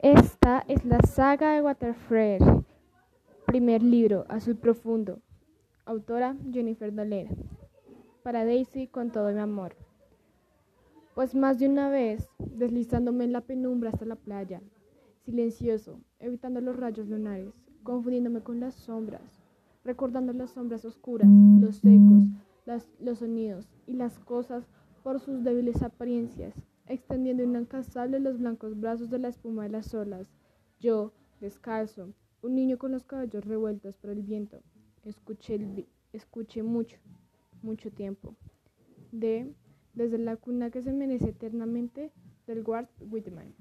Esta es la saga de Waterfree, primer libro, Azul Profundo, autora Jennifer Dolera, para Daisy con todo mi amor. Pues más de una vez, deslizándome en la penumbra hasta la playa, silencioso, evitando los rayos lunares, confundiéndome con las sombras, recordando las sombras oscuras, los ecos, los sonidos y las cosas por sus débiles apariencias, extendiendo inalcanzable los blancos brazos de la espuma de las olas. Yo, descalzo, un niño con los cabellos revueltos por el viento, escuché, escuché mucho, mucho tiempo. De Desde la cuna que se merece eternamente, del Walt Whitman.